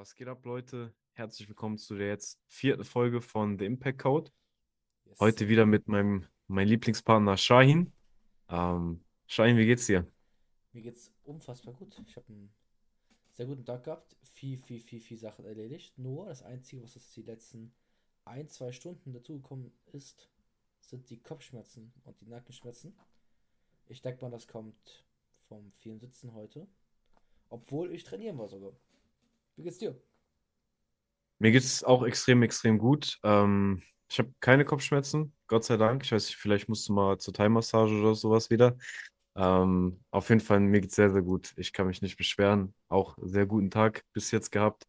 Was geht ab, Leute? Herzlich willkommen zu der jetzt vierten Folge von The Impact Code. Yes, Heute wieder mit meinem, meinem Lieblingspartner Shahin. Ähm, Shahin, wie geht's dir? Mir geht's unfassbar gut. Ich habe einen sehr guten Tag gehabt. Viel, viel, viel, viel Sachen erledigt. Nur das Einzige, was jetzt die letzten ein, zwei Stunden dazugekommen ist, sind die Kopfschmerzen und die Nackenschmerzen. Ich denke mal, das kommt vom vielen Sitzen heute. Obwohl ich trainieren war sogar. Wie geht's dir? Mir geht's auch extrem, extrem gut. Ähm, ich habe keine Kopfschmerzen, Gott sei Dank. Ich weiß nicht, vielleicht musst du mal zur Thai-Massage oder sowas wieder. Ähm, auf jeden Fall, mir geht's sehr, sehr gut. Ich kann mich nicht beschweren. Auch sehr guten Tag bis jetzt gehabt.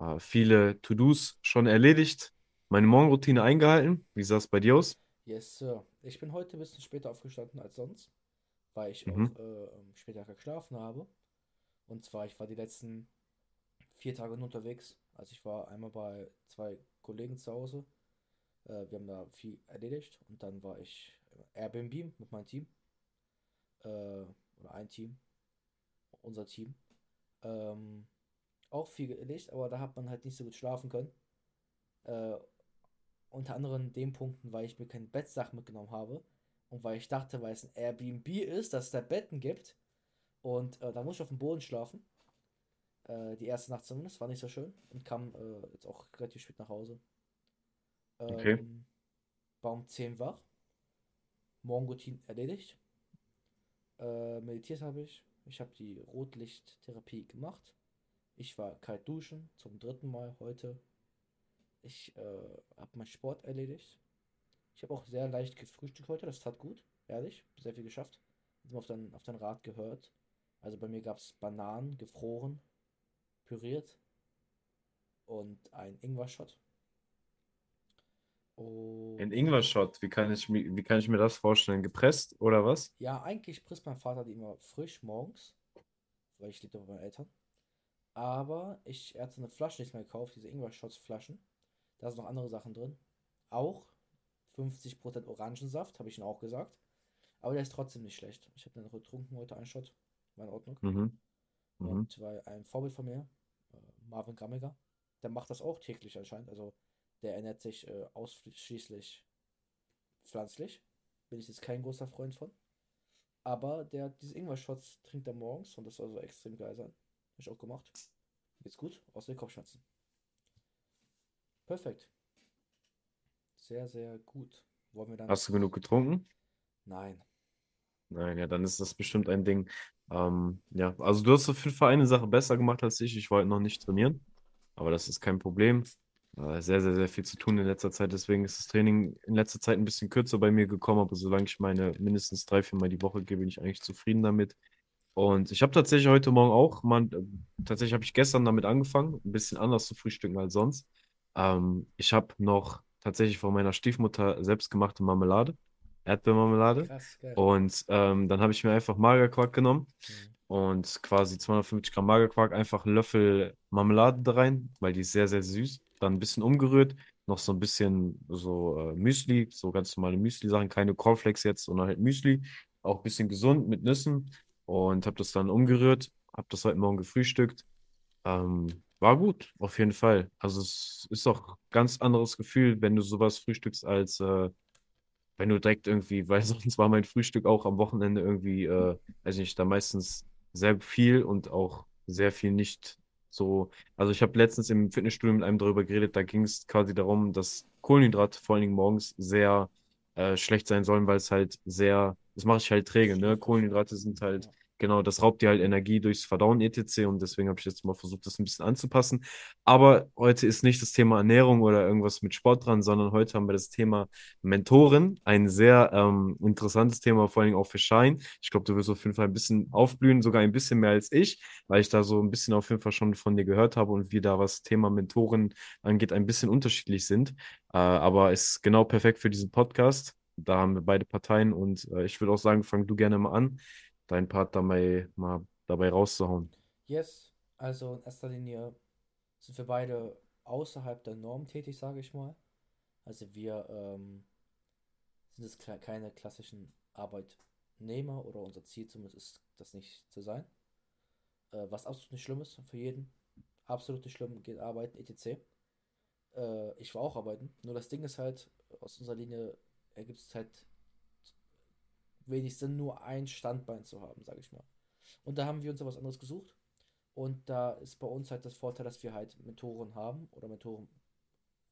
Äh, viele To-Dos schon erledigt. Meine Morgenroutine eingehalten. Wie sah es bei dir aus? Yes, Sir. Ich bin heute ein bisschen später aufgestanden als sonst, weil ich Mhm. auch äh, später geschlafen habe. Und zwar, ich war die letzten vier Tage nur unterwegs. Also ich war einmal bei zwei Kollegen zu Hause. Äh, wir haben da viel erledigt. Und dann war ich Airbnb mit meinem Team. Äh, oder ein Team. Unser Team. Ähm, auch viel erledigt, aber da hat man halt nicht so gut schlafen können. Äh, unter anderem den Punkten, weil ich mir keine Bettsachen mitgenommen habe. Und weil ich dachte, weil es ein Airbnb ist, dass es da Betten gibt. Und äh, da muss ich auf dem Boden schlafen. Äh, die erste Nacht zumindest, war nicht so schön. Und kam äh, jetzt auch relativ spät nach Hause. Okay. Ähm, war um 10 wach. Morgenroutine erledigt. Äh, meditiert habe ich. Ich habe die Rotlichttherapie gemacht. Ich war kalt duschen zum dritten Mal heute. Ich äh, habe meinen Sport erledigt. Ich habe auch sehr leicht gefrühstückt heute. Das tat gut, ehrlich. Sehr viel geschafft. Hab auf dein, auf dein Rat gehört. Also bei mir gab es Bananen, gefroren, püriert und ein Ingwer-Shot. Ein Und Ingwer-Shot, wie kann ich, wie kann ich mir das vorstellen? Gepresst oder was? ja, eigentlich frisst mein Vater die immer frisch morgens, weil ich lebe bei meinen Eltern. Aber ich, er hat so eine Flasche nicht mehr gekauft, diese Ingwer-Shots-Flaschen. Da sind noch andere Sachen drin. Auch 50% Orangensaft, habe ich ihm auch gesagt. Aber der ist trotzdem nicht schlecht. Ich habe den noch getrunken heute, einen Shot. War in Ordnung. Mhm. Mhm. Und weil ein Vorbild von mir, Marvin Grammiger, der macht das auch täglich anscheinend. Also der ernährt sich äh, ausschließlich pflanzlich. Bin ich jetzt kein großer Freund von. Aber der diese Ingwer-Shots trinkt er morgens und das soll so extrem geil sein. Hab ich auch gemacht. Geht's gut, außer den Kopfschmerzen. Perfekt. Sehr, sehr gut. Wollen wir dann. Hast du genug getrunken? Nein. Nein, ja, dann ist das bestimmt ein Ding. Ähm, ja, also du hast auf jeden Fall eine Sache besser gemacht als ich. Ich wollte noch nicht trainieren, aber das ist kein Problem. Äh, sehr, sehr, sehr viel zu tun in letzter Zeit. Deswegen ist das Training in letzter Zeit ein bisschen kürzer bei mir gekommen, aber solange ich meine mindestens drei, vier Mal die Woche gehe, bin ich eigentlich zufrieden damit. Und ich habe tatsächlich heute Morgen auch, man, äh, tatsächlich habe ich gestern damit angefangen, ein bisschen anders zu frühstücken als sonst. Ähm, ich habe noch tatsächlich von meiner Stiefmutter selbstgemachte Marmelade, Erdbeermarmelade. Krass, geil. Und ähm, dann habe ich mir einfach Magerquark genommen Mhm. und quasi 250 Gramm Magerquark, einfach einen Löffel Marmelade da rein, weil die ist sehr, sehr süß. Dann ein bisschen umgerührt, noch so ein bisschen so äh, Müsli, so ganz normale Müsli-Sachen, keine Cornflakes jetzt, sondern halt Müsli. Auch ein bisschen gesund mit Nüssen und habe das dann umgerührt, habe das heute Morgen gefrühstückt. Ähm, war gut, auf jeden Fall. Also es ist auch ein ganz anderes Gefühl, wenn du sowas frühstückst, als äh, wenn du direkt irgendwie, weil sonst war mein Frühstück auch am Wochenende irgendwie, äh, weiß nicht, da meistens sehr viel und auch sehr viel nicht so. Also ich habe letztens im Fitnessstudio mit einem darüber geredet, da ging es quasi darum, dass Kohlenhydrate vor allen Dingen morgens sehr äh, schlecht sein sollen, weil es halt sehr, das mache ich halt träge, ne? Kohlenhydrate sind halt. Genau, das raubt dir halt Energie durchs Verdauen etc. Und deswegen habe ich jetzt mal versucht, das ein bisschen anzupassen. Aber heute ist nicht das Thema Ernährung oder irgendwas mit Sport dran, sondern heute haben wir das Thema Mentoren. Ein sehr ähm, interessantes Thema, vor allem auch für Shine. Ich glaube, du wirst auf jeden Fall ein bisschen aufblühen, sogar ein bisschen mehr als ich, weil ich da so ein bisschen auf jeden Fall schon von dir gehört habe und wir da, was Thema Mentoren angeht, ein bisschen unterschiedlich sind. Äh, aber ist genau perfekt für diesen Podcast. Da haben wir beide Parteien und äh, ich würde auch sagen, fang du gerne mal an, deinen Part dabei mal dabei rauszuhauen. Yes, also in erster Linie sind wir beide außerhalb der Norm tätig, sage ich mal. Also wir ähm, sind es keine klassischen Arbeitnehmer oder unser Ziel zumindest ist das nicht zu sein. Äh, was absolut nicht schlimm ist für jeden. absolut nicht schlimm, geht arbeiten, etc. Äh, ich war auch arbeiten. Nur das Ding ist halt, aus unserer Linie ergibt es halt wenig Sinn, nur ein Standbein zu haben, sage ich mal. Und da haben wir uns ja was anderes gesucht. Und da ist bei uns halt das Vorteil, dass wir halt Mentoren haben oder Mentoren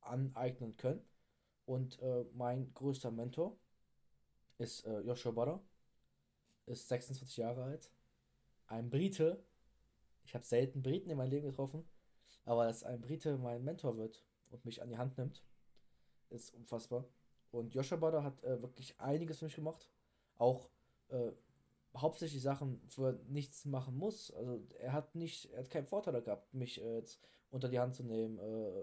aneignen können. Und äh, mein größter Mentor ist äh, Joshua Butter, ist 26 Jahre alt, ein Brite. Ich habe selten Briten in meinem Leben getroffen, aber dass ein Brite mein Mentor wird und mich an die Hand nimmt, ist unfassbar. Und Joshua Butter hat äh, wirklich einiges für mich gemacht. Auch äh, hauptsächlich Sachen, wo er nichts machen muss. Also er hat nicht, er hat keinen Vorteil gehabt, mich äh, jetzt unter die Hand zu nehmen, äh,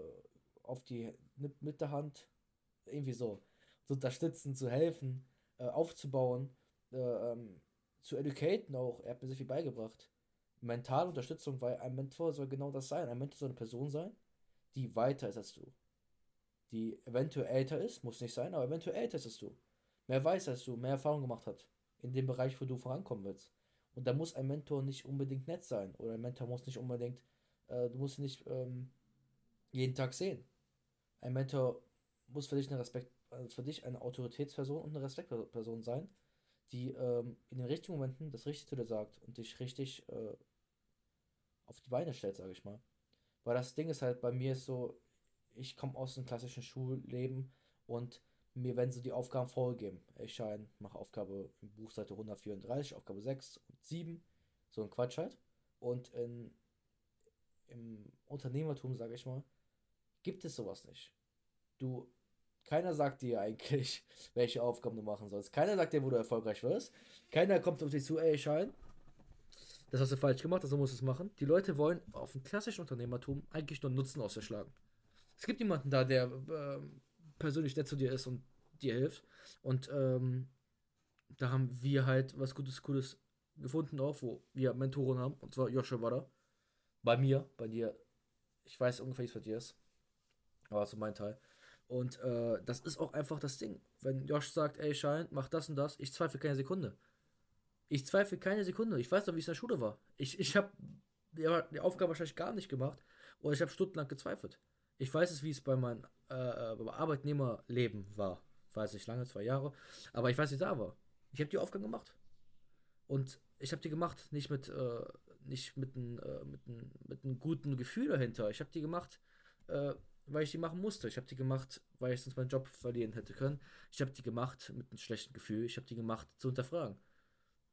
auf die mit der Hand, irgendwie so, zu unterstützen, zu helfen, äh, aufzubauen, äh, ähm, zu educaten auch. Er hat mir sehr viel beigebracht. Mentale Unterstützung, weil ein Mentor soll genau das sein. Ein Mentor soll eine Person sein, die weiter ist als du. Die eventuell älter ist, muss nicht sein, aber eventuell älter ist als du. Mehr weiß als du, mehr Erfahrung gemacht hat in dem Bereich, wo du vorankommen willst. Und da muss ein Mentor nicht unbedingt nett sein. Oder ein Mentor muss nicht unbedingt, äh, du musst ihn nicht ähm, jeden Tag sehen. Ein Mentor muss für dich eine Respekt, also für dich eine Autoritätsperson und eine Respektperson sein, die ähm, in den richtigen Momenten das Richtige zu dir sagt und dich richtig äh, auf die Beine stellt, sage ich mal. Weil das Ding ist halt, bei mir ist so, ich komme aus dem klassischen Schulleben und mir werden so die Aufgaben vorgegeben. Ich scheine, mache Aufgabe im Buch Seite 134, Aufgabe 6 und 7. So ein Quatsch halt. Und in, im Unternehmertum, sage ich mal, gibt es sowas nicht. Du, keiner sagt dir eigentlich, welche Aufgaben du machen sollst. Keiner sagt dir, wo du erfolgreich wirst. Keiner kommt auf dich zu, ey, Schein, das hast du falsch gemacht, also musst du es machen. Die Leute wollen auf dem klassischen Unternehmertum eigentlich nur Nutzen ausschlagen. Es gibt jemanden da, der äh, persönlich nett zu dir ist und dir hilft. Und ähm, da haben wir halt was Gutes, Cooles gefunden auch, wo wir Mentoren haben. Und zwar Joshua war da. Bei mir, bei dir. Ich weiß ungefähr, wie es bei dir ist. Aber so mein Teil. Und äh, das ist auch einfach das Ding. Wenn Josh sagt, ey, Schein, mach das und das, ich zweifle keine Sekunde. Ich zweifle keine Sekunde. Ich weiß noch, wie es in der Schule war. Ich, ich habe die, Aufgabe wahrscheinlich gar nicht gemacht. Oder ich habe stundenlang gezweifelt. Ich weiß es, wie es bei meinem äh, Arbeitnehmerleben war. Weiß nicht lange, zwei Jahre. Aber ich weiß, wie da war. Ich habe die Aufgabe gemacht. Und ich habe die gemacht, nicht mit, äh, nicht mit einem äh, mit mit guten Gefühl dahinter. Ich habe die gemacht, äh, weil ich die machen musste. Ich habe die gemacht, weil ich sonst meinen Job verlieren hätte können. Ich habe die gemacht mit einem schlechten Gefühl. Ich habe die gemacht zu hinterfragen.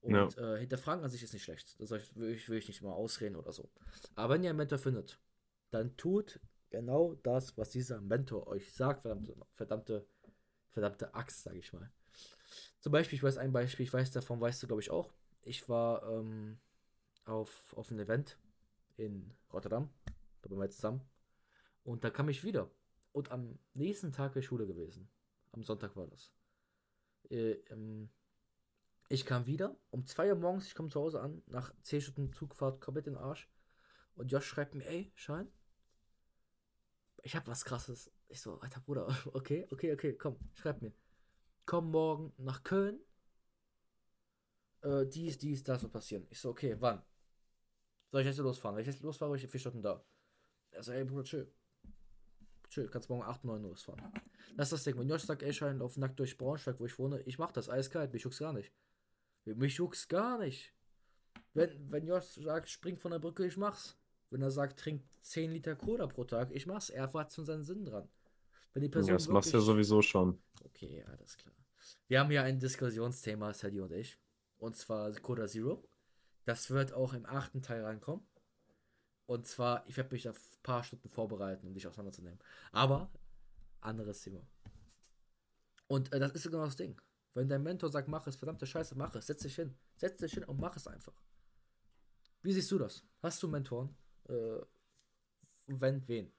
Und ja. äh, hinterfragen an sich ist nicht schlecht. Das will ich, will ich nicht mal ausreden oder so. Aber wenn ihr einen Mentor findet, dann tut genau das, was dieser Mentor euch sagt, verdammte, verdammte, verdammte Axt, sage ich mal. Zum Beispiel, ich weiß ein Beispiel, ich weiß davon, weißt du, glaube ich, auch. Ich war ähm, auf, auf einem Event in Rotterdam, da waren wir zusammen. Und da kam ich wieder. Und am nächsten Tag wäre Schule gewesen. Am Sonntag war das. Äh, ähm, ich kam wieder um 2 Uhr morgens, ich komme zu Hause an, nach 10 Stunden Zugfahrt komplett in den Arsch. Und Josh schreibt mir, ey, Schein, ich hab was krasses. Ich so, alter Bruder, okay, okay, okay, komm, schreib mir. Komm morgen nach Köln. Äh, dies, dies, das wird passieren. Ich so, okay, wann? Soll ich jetzt losfahren? Wenn ich jetzt losfahre, ich vier Stunden da. Er so, ey Bruder, chill. Chill, kannst morgen 8, 9 Uhr losfahren. Das ist das Ding. Wenn Josh sagt, ey, schein auf nackt durch Braunschweig, wo ich wohne, ich mach das eiskalt, mich juckt's gar nicht. Mich juckt's gar nicht. Wenn, wenn Josh sagt, spring von der Brücke, ich mach's. Wenn er sagt, trink 10 Liter Cola pro Tag, ich mach's. Er hat schon seinen Sinn dran. Wenn die Person ja, das wirklich... machst du ja sowieso schon. Okay, alles klar. Wir haben hier ein Diskussionsthema, Sadie und ich. Und zwar Coda Zero. Das wird auch im achten Teil reinkommen. Und zwar, ich werde mich auf ein paar Stunden vorbereiten, um dich auseinanderzunehmen. Aber, anderes Thema. Und äh, das ist genau das Ding. Wenn dein Mentor sagt, mach es, verdammte Scheiße, mach es, setz dich hin. Setz dich hin und mach es einfach. Wie siehst du das? Hast du Mentoren? Äh, wenn, wen?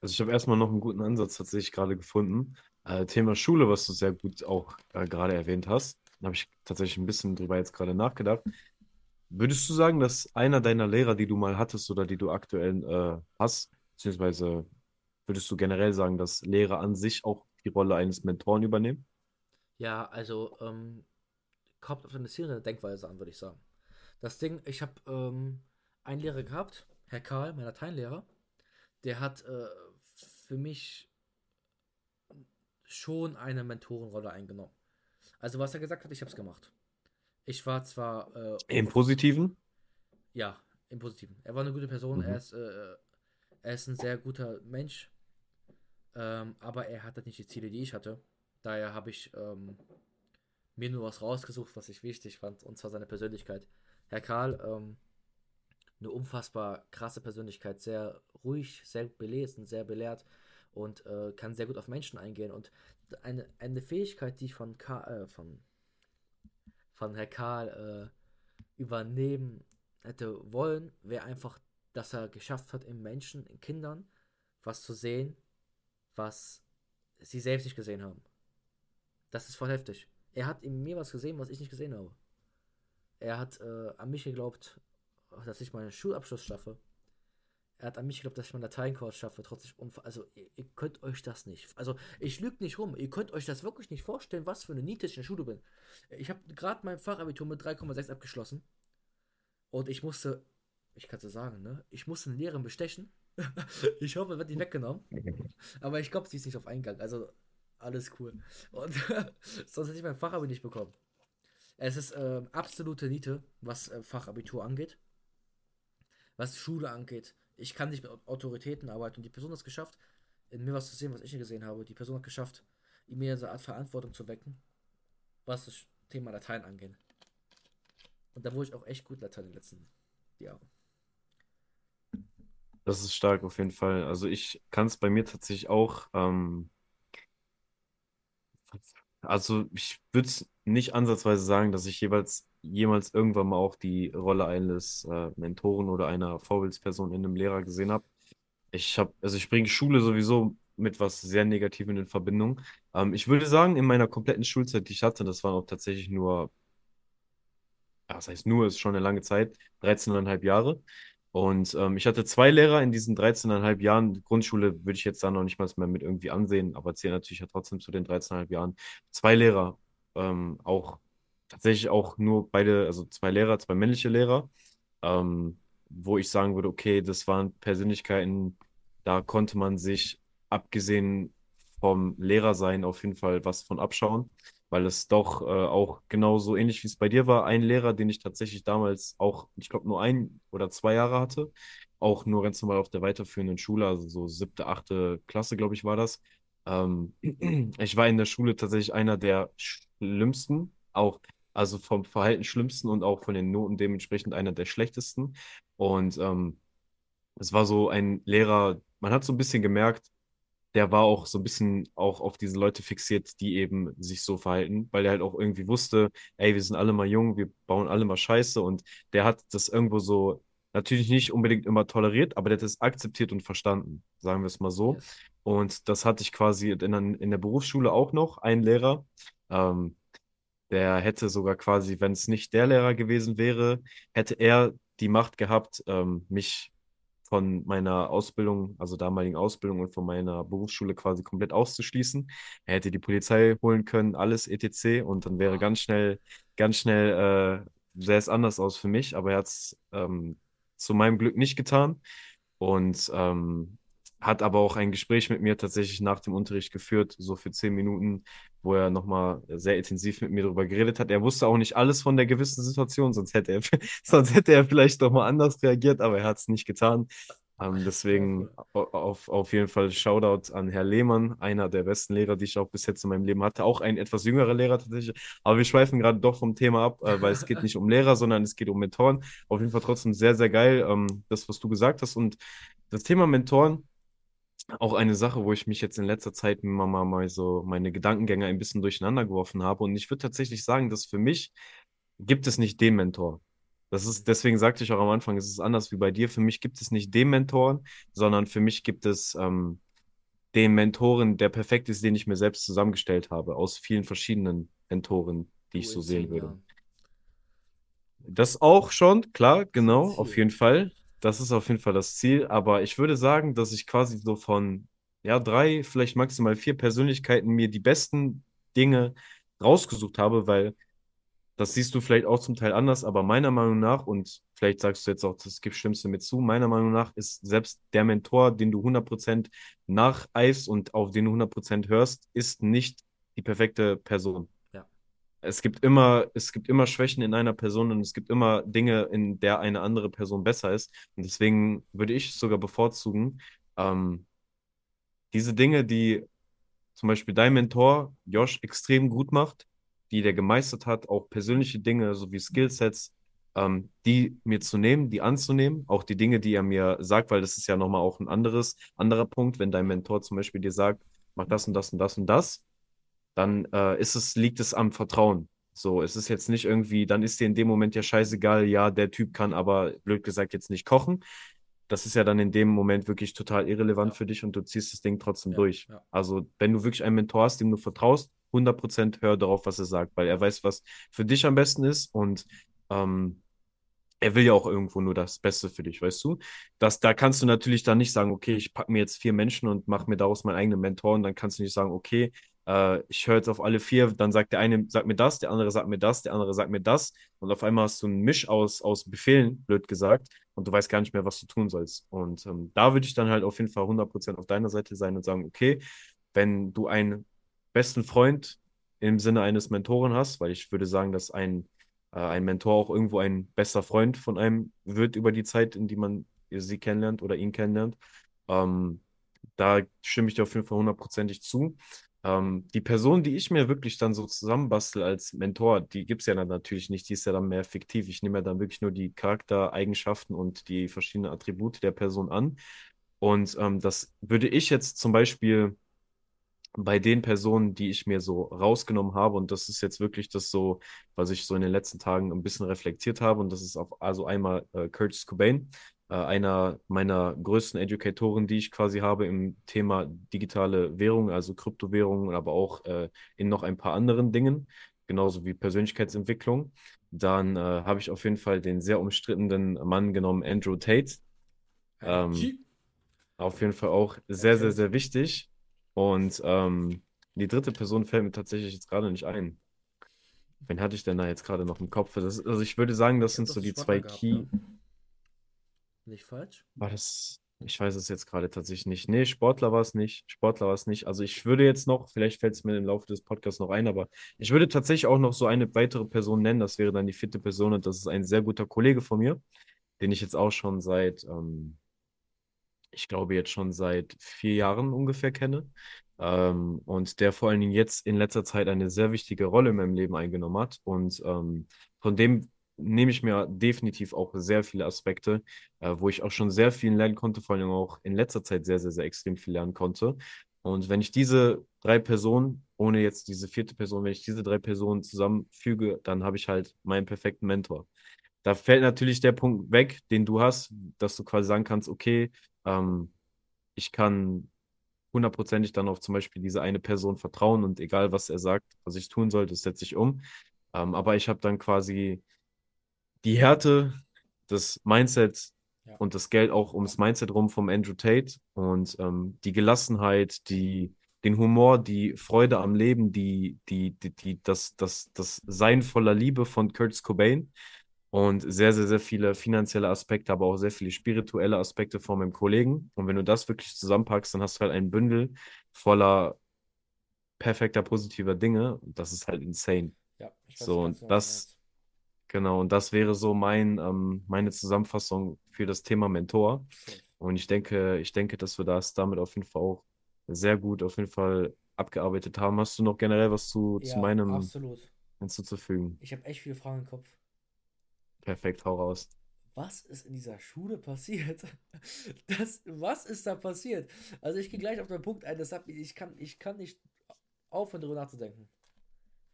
Also ich habe erstmal noch einen guten Ansatz tatsächlich gerade gefunden. Äh, Thema Schule, was du sehr gut auch äh, gerade erwähnt hast. Da habe ich tatsächlich ein bisschen drüber jetzt gerade nachgedacht. Würdest du sagen, dass einer deiner Lehrer, die du mal hattest oder die du aktuell äh, hast, beziehungsweise würdest du generell sagen, dass Lehrer an sich auch die Rolle eines Mentoren übernehmen? Ja, also ähm, kommt auf eine Denkweise an, würde ich sagen. Das Ding, ich habe ähm, einen Lehrer gehabt, Herr Karl, mein Lateinlehrer, der hat äh, für mich schon eine Mentorenrolle eingenommen. Also was er gesagt hat, ich habe es gemacht. Ich war zwar äh, Im Positiven? Ja, im Positiven. Er war eine gute Person. Mhm. Er, ist, äh, er ist ein sehr guter Mensch. Ähm, aber er hatte nicht die Ziele, die ich hatte. Daher habe ich ähm, mir nur was rausgesucht, was ich wichtig fand, und zwar seine Persönlichkeit. Herr Karl, ähm, eine unfassbar krasse Persönlichkeit, sehr ruhig, sehr belesen, sehr belehrt und äh, kann sehr gut auf Menschen eingehen. Und eine, eine Fähigkeit, die ich von, Karl, äh, von, von Herr Karl äh, übernehmen hätte wollen, wäre einfach, dass er geschafft hat, im Menschen, in Kindern, was zu sehen, was sie selbst nicht gesehen haben. Das ist voll heftig. Er hat in mir was gesehen, was ich nicht gesehen habe. Er hat äh, an mich geglaubt, dass ich meinen Schulabschluss schaffe. Er hat an mich geglaubt, dass ich meinen Lateinkurs schaffe, trotz ich Also, ihr, ihr, könnt euch das nicht. Also, ich lüge nicht rum. Ihr könnt euch das wirklich nicht vorstellen, was für eine Niete ich in der Schule bin. Ich habe gerade mein Fachabitur mit 3,6 abgeschlossen. Und ich musste, ich kann es sagen, ne? Ich musste eine Lehrerin bestechen. ich hoffe, wird nicht weggenommen. Aber ich glaube, sie ist nicht auf Eingang. Also, alles cool. Und sonst hätte ich mein Fachabitur nicht bekommen. Es ist äh, absolute Niete, was äh, Fachabitur angeht. Was Schule angeht. Ich kann nicht mit Autoritäten arbeiten. Und die Person hat es geschafft, in mir was zu sehen, was ich gesehen habe. Die Person hat geschafft, in mir eine Art Verantwortung zu wecken, was das Thema Latein angeht. Und da wurde ich auch echt gut Latein in den letzten Jahren. Das ist stark auf jeden Fall. Also ich kann es bei mir tatsächlich auch. Ähm, also ich würde es nicht ansatzweise sagen, dass ich jeweils jemals irgendwann mal auch die Rolle eines äh, Mentoren oder einer Vorbildsperson in einem Lehrer gesehen habe. Ich habe, also ich bringe Schule sowieso mit was sehr Negativem in Verbindung. Ähm, ich würde sagen, in meiner kompletten Schulzeit, die ich hatte, das waren auch tatsächlich nur, ja, das heißt nur, ist schon eine lange Zeit, 13,5 Jahre. Und ähm, ich hatte zwei Lehrer in diesen 13,5 Jahren. Grundschule würde ich jetzt da noch nicht mal mehr mit irgendwie ansehen, aber zählen natürlich ja trotzdem zu den 13,5 Jahren. Zwei Lehrer, ähm, auch tatsächlich auch nur beide, also zwei Lehrer, zwei männliche Lehrer, ähm, wo ich sagen würde, okay, das waren Persönlichkeiten, da konnte man sich, abgesehen vom Lehrersein, auf jeden Fall was von abschauen weil es doch äh, auch genauso ähnlich wie es bei dir war, ein Lehrer, den ich tatsächlich damals auch, ich glaube, nur ein oder zwei Jahre hatte, auch nur ganz normal auf der weiterführenden Schule, also so siebte, achte Klasse, glaube ich, war das. Ähm, ich war in der Schule tatsächlich einer der schlimmsten, auch also vom Verhalten schlimmsten und auch von den Noten dementsprechend einer der schlechtesten. Und ähm, es war so ein Lehrer, man hat so ein bisschen gemerkt, der war auch so ein bisschen auch auf diese Leute fixiert, die eben sich so verhalten, weil er halt auch irgendwie wusste, ey, wir sind alle mal jung, wir bauen alle mal Scheiße und der hat das irgendwo so natürlich nicht unbedingt immer toleriert, aber der hat es akzeptiert und verstanden, sagen wir es mal so. Und das hatte ich quasi in, in der Berufsschule auch noch, einen Lehrer, ähm, der hätte sogar quasi, wenn es nicht der Lehrer gewesen wäre, hätte er die Macht gehabt, ähm, mich von meiner Ausbildung, also damaligen Ausbildung und von meiner Berufsschule quasi komplett auszuschließen. Er hätte die Polizei holen können, alles etc. Und dann wäre ganz schnell, ganz schnell, äh, sähe es anders aus für mich, aber er hat es ähm, zu meinem Glück nicht getan und ähm, hat aber auch ein Gespräch mit mir tatsächlich nach dem Unterricht geführt, so für zehn Minuten, wo er nochmal sehr intensiv mit mir darüber geredet hat. Er wusste auch nicht alles von der gewissen Situation, sonst hätte er, sonst hätte er vielleicht doch mal anders reagiert, aber er hat es nicht getan. Ähm, deswegen auf, auf jeden Fall Shoutout an Herr Lehmann, einer der besten Lehrer, die ich auch bis jetzt in meinem Leben hatte. Auch ein etwas jüngerer Lehrer tatsächlich. Aber wir schweifen gerade doch vom Thema ab, äh, weil es geht nicht um Lehrer, sondern es geht um Mentoren. Auf jeden Fall trotzdem sehr, sehr geil, ähm, das, was du gesagt hast. Und das Thema Mentoren, auch eine Sache, wo ich mich jetzt in letzter Zeit mal, mal, mal so meine Gedankengänge ein bisschen durcheinander geworfen habe. Und ich würde tatsächlich sagen, dass für mich gibt es nicht den Mentor. Das ist, deswegen sagte ich auch am Anfang, es ist anders wie bei dir. Für mich gibt es nicht den Mentoren, sondern für mich gibt es ähm, den Mentoren, der perfekt ist, den ich mir selbst zusammengestellt habe, aus vielen verschiedenen Mentoren, die ich so sehen würde. Das auch schon, klar, genau, auf jeden Fall. Das ist auf jeden Fall das Ziel. Aber ich würde sagen, dass ich quasi so von, ja, drei, vielleicht maximal vier Persönlichkeiten mir die besten Dinge rausgesucht habe, weil das siehst du vielleicht auch zum Teil anders, aber meiner Meinung nach, und vielleicht sagst du jetzt auch, das gibt Schlimmste mit zu, meiner Meinung nach ist selbst der Mentor, den du 100% nacheifst und auf den du 100% hörst, ist nicht die perfekte Person. Es gibt immer, es gibt immer Schwächen in einer Person und es gibt immer Dinge, in der eine andere Person besser ist. Und deswegen würde ich sogar bevorzugen, ähm, diese Dinge, die zum Beispiel dein Mentor Josh extrem gut macht, die der gemeistert hat, auch persönliche Dinge sowie Skillsets, ähm, die mir zu nehmen, die anzunehmen, auch die Dinge, die er mir sagt, weil das ist ja nochmal auch ein anderes, anderer Punkt, wenn dein Mentor zum Beispiel dir sagt, mach das und das und das und das, dann äh, ist es, liegt es am Vertrauen. So, es ist jetzt nicht irgendwie, dann ist dir in dem Moment ja scheißegal, ja, der Typ kann aber, blöd gesagt, jetzt nicht kochen. Das ist ja dann in dem Moment wirklich total irrelevant Ja. für dich und du ziehst das Ding trotzdem Ja, durch. ja. Also, wenn du wirklich einen Mentor hast, dem du vertraust, 100% hör darauf, was er sagt, weil er weiß, was für dich am besten ist und ähm, er will ja auch irgendwo nur das Beste für dich, weißt du? Das, da kannst du natürlich dann nicht sagen, okay, ich packe mir jetzt vier Menschen und mache mir daraus meinen eigenen Mentor und dann kannst du nicht sagen, okay, äh, ich höre jetzt auf alle vier, dann sagt der eine, sagt mir das, der andere sagt mir das, der andere sagt mir das und auf einmal hast du einen Misch aus, aus Befehlen, blöd gesagt, und du weißt gar nicht mehr, was du tun sollst. Und ähm, da würde ich dann halt auf jeden Fall 100% auf deiner Seite sein und sagen, okay, wenn du einen besten Freund im Sinne eines Mentoren hast, weil ich würde sagen, dass ein äh, ein Mentor auch irgendwo ein bester Freund von einem wird über die Zeit, in die man sie kennenlernt oder ihn kennenlernt. Ähm, da stimme ich dir auf jeden Fall hundertprozentig zu. Ähm, die Person, die ich mir wirklich dann so zusammenbastel als Mentor, die gibt es ja dann natürlich nicht, die ist ja dann mehr fiktiv. Ich nehme ja dann wirklich nur die Charaktereigenschaften und die verschiedenen Attribute der Person an. Und ähm, das würde ich jetzt zum Beispiel bei den Personen, die ich mir so rausgenommen habe, und das ist jetzt wirklich das so, was ich so in den letzten Tagen ein bisschen reflektiert habe, und das ist auf, also einmal äh, Curtis Cobain, einer meiner größten Educatoren, die ich quasi habe im Thema digitale Währung, also Kryptowährungen, aber auch äh, in noch ein paar anderen Dingen, genauso wie Persönlichkeitsentwicklung. Dann äh, habe ich auf jeden Fall den sehr umstrittenen Mann genommen, Andrew Tate. Ähm. Auf jeden Fall auch sehr, sehr, sehr wichtig. Und ähm, die dritte Person fällt mir tatsächlich jetzt gerade nicht ein. Wen hatte ich denn da jetzt gerade noch im Kopf? Das, also ich würde sagen, das sind so die zwei gehabt, Key. ne? Nicht falsch? War das? Ich weiß es jetzt gerade tatsächlich nicht. Nee, Sportler war es nicht. Sportler war es nicht. Also ich würde jetzt noch, vielleicht fällt es mir im Laufe des Podcasts noch ein, aber ich würde tatsächlich auch noch so eine weitere Person nennen. Das wäre dann die vierte Person und das ist ein sehr guter Kollege von mir, den ich jetzt auch schon seit, ähm, ich glaube jetzt schon seit vier Jahren ungefähr kenne. Ähm, und der vor allen Dingen jetzt in letzter Zeit eine sehr wichtige Rolle in meinem Leben eingenommen hat. Und ähm, von dem nehme ich mir definitiv auch sehr viele Aspekte, äh, wo ich auch schon sehr viel lernen konnte, vor allem auch in letzter Zeit sehr, sehr, sehr extrem viel lernen konnte. Und wenn ich diese drei Personen, ohne jetzt diese vierte Person, wenn ich diese drei Personen zusammenfüge, dann habe ich halt meinen perfekten Mentor. Da fällt natürlich der Punkt weg, den du hast, dass du quasi sagen kannst, okay, ähm, ich kann hundertprozentig dann auf zum Beispiel diese eine Person vertrauen und egal, was er sagt, was ich tun soll, das setze ich um. Ähm, aber ich habe dann quasi die Härte, das Mindset Ja. und das Geld auch ums Mindset rum vom Andrew Tate und ähm, die Gelassenheit, die, den Humor, die Freude am Leben, die, die, die, die, das, das, das Sein voller Liebe von Curtis Cobain und sehr, sehr, sehr viele finanzielle Aspekte, aber auch sehr viele spirituelle Aspekte von meinem Kollegen. Und wenn du das wirklich zusammenpackst, dann hast du halt ein Bündel voller perfekter, positiver Dinge. Und das ist halt insane. Ja, ich weiß So, und genau, das. Genau, und das wäre so mein, ähm, meine Zusammenfassung für das Thema Mentor. Und ich denke, ich denke, dass wir das damit auf jeden Fall auch sehr gut auf jeden Fall abgearbeitet haben. Hast du noch generell was zu, zu Ja, meinem absolut. hinzuzufügen? Ich habe echt viele Fragen im Kopf. Perfekt, hau raus. Was ist in dieser Schule passiert? Das, was ist da passiert? Also ich gehe gleich auf den Punkt ein, das hat ich kann, ich kann nicht aufhören, darüber nachzudenken.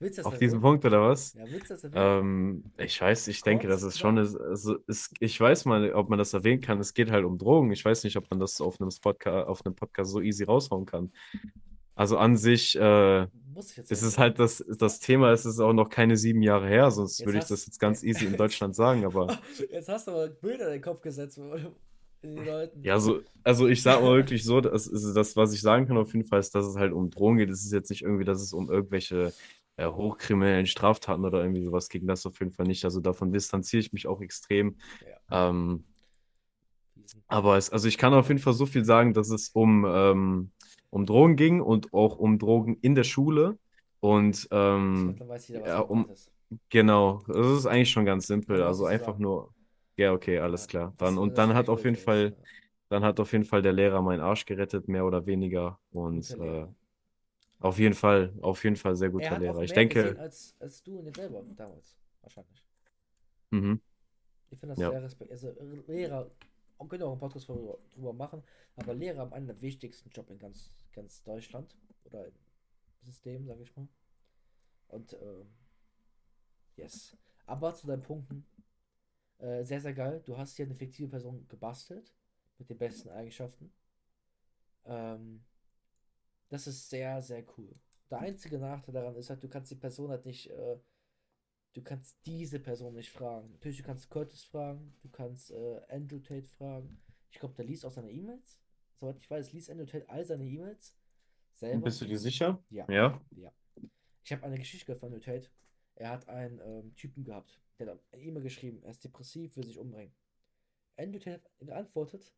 Willst du das Auf diesen? Punkt oder was? Ja, willst du das erwähnen? Ähm, ich weiß, ich denke, das ist schon, eine, also es, ich weiß mal, ob man das erwähnen kann. Es geht halt um Drogen. Ich weiß nicht, ob man das auf einem Podcast, auf einem Podcast so easy raushauen kann. Also an sich äh, ist es halt das, das Thema, es ist auch noch keine sieben Jahre her, sonst Jetzt würde ich das jetzt ganz easy in Deutschland sagen, aber Jetzt hast du aber Bilder in den Kopf gesetzt in den Leuten. ja, so, also ich sag mal wirklich so, das ist das, was ich sagen kann auf jeden Fall, ist, dass es halt um Drogen geht. Es ist jetzt nicht irgendwie, dass es um irgendwelche äh, hochkriminellen Straftaten oder irgendwie sowas gegen das auf jeden Fall nicht. Also davon distanziere ich mich auch extrem. Ja. Ähm, aber es, also ich kann auf jeden Fall so viel sagen, dass es um, ähm, um Drogen ging und auch um Drogen in der Schule. Und ähm, dann weiß jeder, was ja, um, genau, das ist eigentlich schon ganz simpel. Also einfach sagen? nur, ja, okay, Ja, alles klar. was, Dann, und dann hat auf jeden. Fall, Ja. dann hat auf jeden Fall der Lehrer meinen Arsch gerettet, mehr oder weniger. Und äh. Auf jeden Fall, auf jeden Fall sehr Er guter Lehrer. Ich denke, als, als du in dir selber damals. Wahrscheinlich. mhm, Ich finde das ja, sehr respekt. Also äh, Lehrer, und können auch einen Podcast drüber, drüber machen, aber Lehrer haben einen der wichtigsten Job in ganz, ganz Deutschland oder im System, sage ich mal. Und ähm, yes. Aber zu deinen Punkten, äh, sehr, sehr geil. Du hast hier eine fiktive Person gebastelt mit den besten Eigenschaften. Ähm, das ist sehr, sehr cool. Der einzige Nachteil daran ist halt, du kannst die Person halt nicht, äh, du kannst diese Person nicht fragen. Natürlich, du kannst Curtis fragen, du kannst äh, Andrew Tate fragen. Ich glaube, der liest auch seine E-Mails. Soweit ich weiß, liest Andrew Tate all seine E-Mails selber. bist du dir sicher? Ja, Ja, ja. Ich habe eine Geschichte von Andrew Tate. Er hat einen ähm, Typen gehabt, der hat eine E-Mail geschrieben, er ist depressiv, will sich umbringen. Andrew Tate hat geantwortet,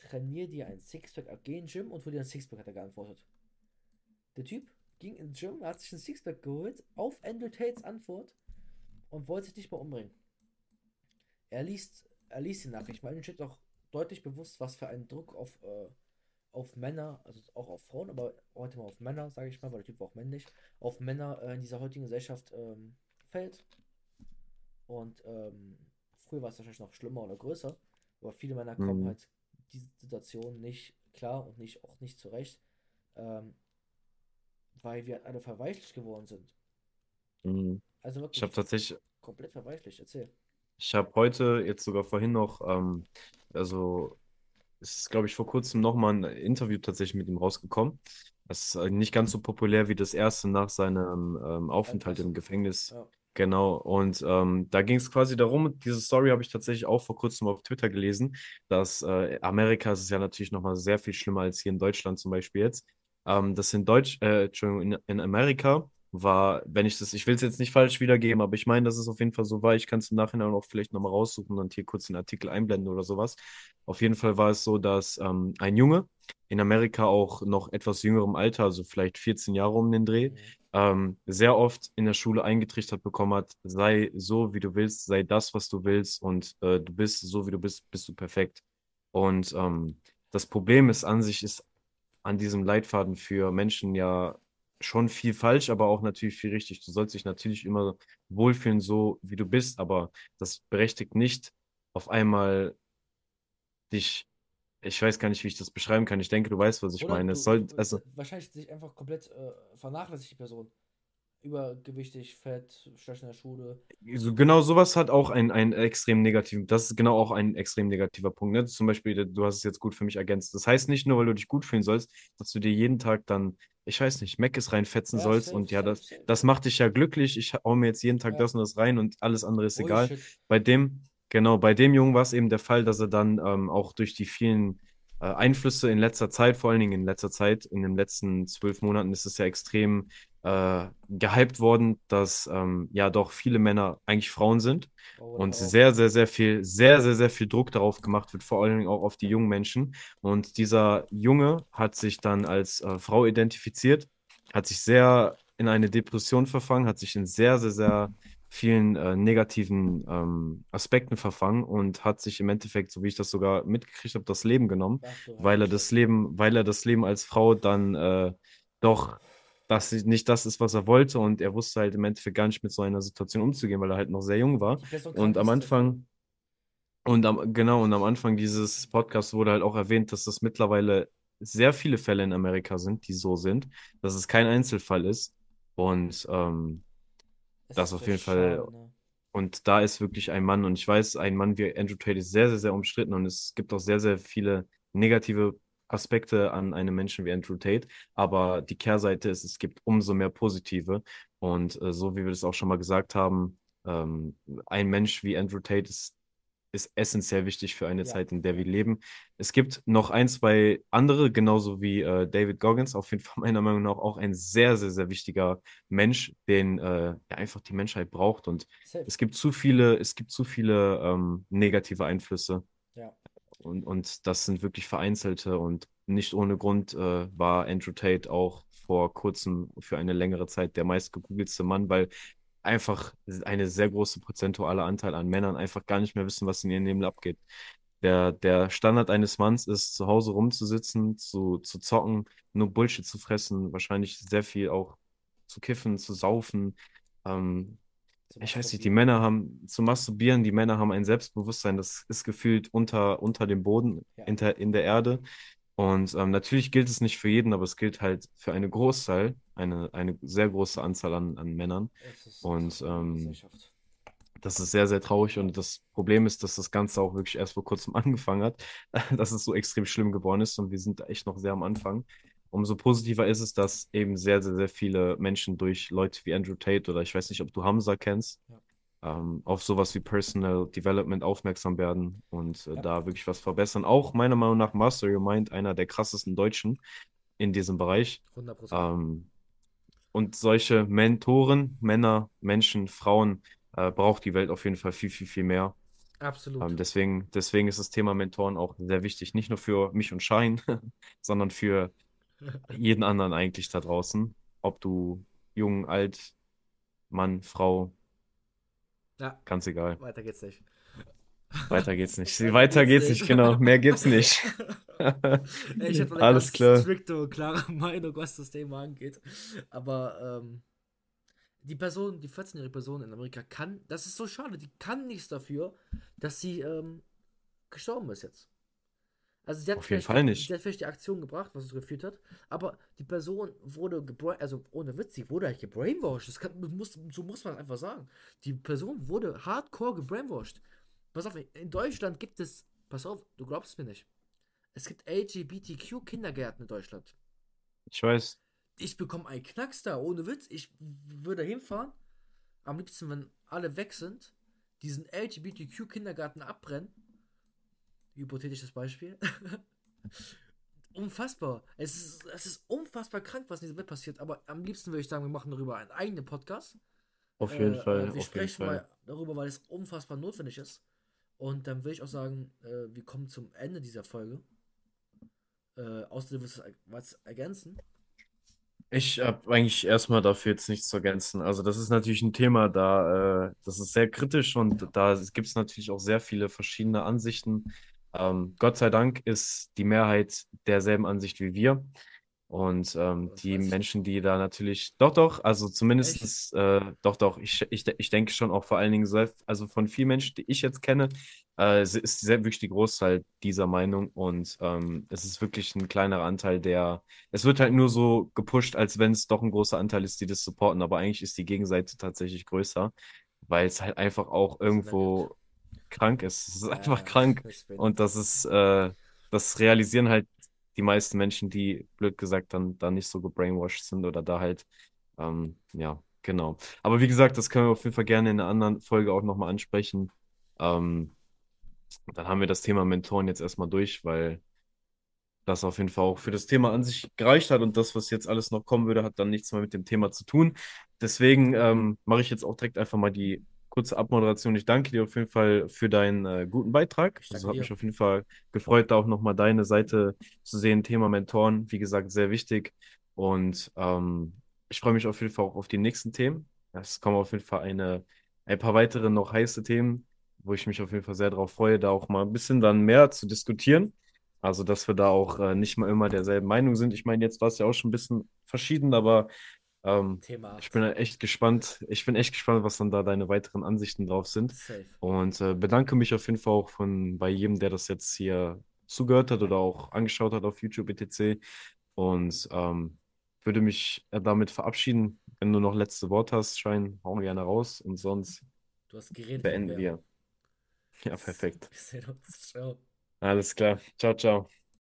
trainier dir ein Sixpack, geh in den Gym und hol dir ein Sixpack, hat er geantwortet. Der Typ ging ins Gym, hat sich ein Sixpack geholt, auf Andrew Tates Antwort und wollte sich nicht mehr umbringen. Er liest, er liest die Nachricht, weil ihm steht auch deutlich bewusst, was für ein Druck auf, äh, auf Männer, also auch auf Frauen, aber heute mal auf Männer, sage ich mal, weil der Typ war auch männlich, auf Männer äh, in dieser heutigen Gesellschaft ähm, fällt. Und ähm, früher war es wahrscheinlich noch schlimmer oder größer, aber viele Männer kommen mhm, halt diese Situation nicht klar und nicht auch nicht zurecht, ähm, weil wir halt alle verweichlicht geworden sind. mhm. Also Ich habe wirklich tatsächlich, komplett verweichlicht. Erzähl. ich habe heute, jetzt sogar vorhin noch, ähm, also es ist, glaube ich, vor kurzem nochmal ein Interview tatsächlich mit ihm rausgekommen. Das ist äh, nicht ganz so populär wie das erste nach seinem ähm, Aufenthalt im. Gefängnis. Ja. Genau, und ähm, da ging es quasi darum, diese Story habe ich tatsächlich auch vor kurzem auf Twitter gelesen, dass äh, Amerika ist ja natürlich nochmal sehr viel schlimmer als hier in Deutschland zum Beispiel jetzt. Ähm, dass in Deutsch, äh, Entschuldigung, in, in Amerika war, wenn ich das, ich will es jetzt nicht falsch wiedergeben, aber ich meine, dass es auf jeden Fall so war. Ich kann es im Nachhinein auch vielleicht nochmal raussuchen und hier kurz den Artikel einblenden oder sowas. Auf jeden Fall war es so, dass ähm, ein Junge in Amerika auch noch etwas jüngerem Alter, also vielleicht 14 Jahre um den Dreh, Mhm. ähm, sehr oft in der Schule eingetrichtert bekommen hat, sei so, wie du willst, sei das, was du willst und äh, du bist so, wie du bist, bist du perfekt. Und ähm, das Problem ist an sich, ist an diesem Leitfaden für Menschen ja schon viel falsch, aber auch natürlich viel richtig. Du sollst dich natürlich immer wohlfühlen, so wie du bist, aber das berechtigt nicht auf einmal dich, ich weiß gar nicht, wie ich das beschreiben kann. Ich denke, du weißt, was ich Oder meine. Es du, soll, du also, wahrscheinlich sich einfach komplett äh, vernachlässigt die Person. Übergewichtig, fett, schlecht in der Schule. So, genau sowas hat auch einen, einen extrem negativen, das ist genau auch ein extrem negativer Punkt. Ne? Zum Beispiel, du hast es jetzt gut für mich ergänzt. Das heißt nicht nur, weil du dich gut fühlen sollst, dass du dir jeden Tag dann, ich weiß nicht, Meckes reinfetzen Ja, sollst safe, und ja, das, safe. das macht dich ja glücklich. Ich hau mir jetzt jeden Tag Ja. das und das rein und alles andere ist egal. Bullshit. Bei dem, genau, bei dem Jungen war es eben der Fall, dass er dann ähm, auch durch die vielen äh, Einflüsse in letzter Zeit, vor allen Dingen in letzter Zeit, in den letzten zwölf Monaten ist es ja extrem äh, gehypt worden, dass ähm, ja doch viele Männer eigentlich Frauen sind Oh, und auf. sehr, sehr, sehr viel, sehr, sehr, sehr viel Druck darauf gemacht wird, vor allen Dingen auch auf die jungen Menschen. Und dieser Junge hat sich dann als äh, Frau identifiziert, hat sich sehr in eine Depression verfangen, hat sich in sehr, sehr, sehr vielen äh, negativen ähm, Aspekten verfangen und hat sich im Endeffekt, so wie ich das sogar mitgekriegt habe, das Leben genommen, weil er das. Leben, weil er das Leben als Frau dann äh, doch dass sie- nicht das ist, was er wollte und er wusste halt im Endeffekt gar nicht mit so einer Situation umzugehen, weil er halt noch sehr jung war. Und am Anfang, und am, genau, und am Anfang dieses Podcasts wurde halt auch erwähnt, dass das mittlerweile sehr viele Fälle in Amerika sind, die so sind, dass es kein Einzelfall ist. Und ähm, das ist auf jeden Fall, schade, ne? und da ist wirklich ein Mann, und ich weiß, ein Mann wie Andrew Tate ist sehr, sehr, sehr umstritten und es gibt auch sehr, sehr viele negative Aspekte an einem Menschen wie Andrew Tate, aber die Kehrseite ist, es gibt umso mehr positive. Und äh, so wie wir das auch schon mal gesagt haben, ähm, ein Mensch wie Andrew Tate ist ist essentiell wichtig für eine Ja, Zeit, in der wir leben. Es gibt noch ein, zwei andere, genauso wie äh, David Goggins, auf jeden Fall meiner Meinung nach auch ein sehr, sehr, sehr wichtiger Mensch, den äh, einfach die Menschheit braucht. Und Safe. es gibt zu viele, es gibt zu viele ähm, negative Einflüsse. Ja. Und, und das sind wirklich vereinzelte und nicht ohne Grund äh, war Andrew Tate auch vor kurzem für eine längere Zeit der meistgegoogelste Mann, weil einfach eine sehr große prozentuale Anteil an Männern einfach gar nicht mehr wissen, was in ihrem Leben abgeht. Der, der Standard eines Manns ist, zu Hause rumzusitzen, zu, zu zocken, nur Bullshit zu fressen, wahrscheinlich sehr viel auch zu kiffen, zu saufen. Ähm, ich weiß nicht, die. Männer haben zu masturbieren, die Männer haben ein Selbstbewusstsein, das ist gefühlt unter, unter dem Boden, Ja. in der, in der Erde. Und ähm, natürlich gilt es nicht für jeden, aber es gilt halt für eine Großteil, eine, eine sehr große Anzahl an, an Männern. Ist Und ähm, das ist sehr, sehr traurig. Und das Problem ist, dass das Ganze auch wirklich erst vor kurzem angefangen hat, dass es so extrem schlimm geworden ist. Und wir sind echt noch sehr am Anfang. Umso positiver ist es, dass eben sehr, sehr, sehr viele Menschen durch Leute wie Andrew Tate oder ich weiß nicht, ob du Hamza kennst, Ja. ähm, auf sowas wie Personal Development aufmerksam werden und äh, Ja. da wirklich was verbessern. Auch meiner Meinung nach Master Your Mind, einer der krassesten Deutschen in diesem Bereich. 100%. Ähm, und solche Mentoren, Männer, Menschen, Frauen, äh, braucht die Welt auf jeden Fall viel, viel, viel mehr. Absolut. Ähm, deswegen, deswegen ist das Thema Mentoren auch sehr wichtig, nicht nur für mich und Schein, sondern für jeden anderen eigentlich da draußen. Ob du jung, alt, Mann, Frau, Ja, ganz egal. weiter geht's nicht. Weiter geht's nicht. Weiter Weiter geht's nicht. nicht, genau. Mehr gibt's nicht. Ey, ich habe eine Alles ganz klar. strikte und klare Meinung, was das Thema angeht. Aber ähm, die Person, die 14-jährige Person in Amerika kann, das ist so schade, die kann nichts dafür, dass sie ähm, gestorben ist jetzt. Also sie hat, Auf jeden Fall nicht. sie hat vielleicht die Aktion gebracht, was es geführt hat, aber die Person wurde gebra also ohne Witz, sie wurde halt gebrainwashed. Das kann, muss, so muss man einfach sagen. Die Person wurde hardcore gebrainwashed. Pass auf, in Deutschland gibt es, pass auf, du glaubst mir nicht. Es gibt LGBTQ-Kindergärten in Deutschland. Ich weiß. Ich bekomme einen Knacks da, ohne Witz. Ich würde hinfahren. Am liebsten, wenn alle weg sind, diesen LGBTQ-Kindergarten abbrennen. Hypothetisches Beispiel. unfassbar. Es ist, es ist unfassbar krank, was in dieser Welt passiert. Aber am liebsten würde ich sagen, wir machen darüber einen eigenen Podcast. Auf jeden Äh, Fall. wir sprechen mal darüber, weil es unfassbar notwendig ist. Und dann will ich auch sagen, äh, wir kommen zum Ende dieser Folge. Äh, außerdem willst du was ergänzen? Ich habe eigentlich erstmal dafür jetzt nichts zu ergänzen. Also das ist natürlich ein Thema, da äh, das ist sehr kritisch und da gibt es natürlich auch sehr viele verschiedene Ansichten. Ähm, Gott sei Dank ist die Mehrheit derselben Ansicht wie wir. Und ähm, die Menschen, die da natürlich, doch, doch, also zumindest, äh, doch, doch, ich, ich, ich denke schon auch vor allen Dingen, sehr, also von vielen Menschen, die ich jetzt kenne, äh, ist sehr, wirklich die Großteil dieser Meinung. Und ähm, es ist wirklich ein kleinerer Anteil, der es wird halt nur so gepusht, als wenn es doch ein großer Anteil ist, die das supporten, aber eigentlich ist die Gegenseite tatsächlich größer, weil es halt einfach auch irgendwo krank ist. Es ist einfach Ja, krank. das bin- Und das ist, äh, das realisieren halt die meisten Menschen, die, blöd gesagt, dann, dann nicht so gebrainwashed sind oder da halt, ähm, ja, genau. Aber wie gesagt, das können wir auf jeden Fall gerne in einer anderen Folge auch nochmal ansprechen. Ähm, dann haben wir das Thema Mentoren jetzt erstmal durch, weil das auf jeden Fall auch für das Thema an sich gereicht hat und das, was jetzt alles noch kommen würde, hat dann nichts mehr mit dem Thema zu tun. Deswegen ähm, mache ich jetzt auch direkt einfach mal die kurze Abmoderation. Ich danke dir auf jeden Fall für deinen äh, guten Beitrag. Also hat dir. mich auf jeden Fall gefreut, da auch nochmal deine Seite zu sehen. Thema Mentoren, wie gesagt, sehr wichtig. Und ähm, ich freue mich auf jeden Fall auch auf die nächsten Themen. Es kommen auf jeden Fall eine, ein paar weitere noch heiße Themen, wo ich mich auf jeden Fall sehr darauf freue, da auch mal ein bisschen dann mehr zu diskutieren. Also, dass wir da auch äh, nicht mal immer derselben Meinung sind. Ich meine, jetzt war es ja auch schon ein bisschen verschieden, aber ähm, Thema ich bin echt gespannt. Ich bin echt gespannt, was dann da deine weiteren Ansichten drauf sind. Safe. Und äh, bedanke mich auf jeden Fall auch von bei jedem, der das jetzt hier zugehört hat oder auch angeschaut hat auf YouTube etc. Und ähm, würde mich äh, damit verabschieden. Wenn du noch letzte Wort hast, Schein, hau gerne raus. Und sonst geredet. beenden wir. Ja, perfekt. Wir sehen uns. Ciao. Alles klar. Ciao, ciao.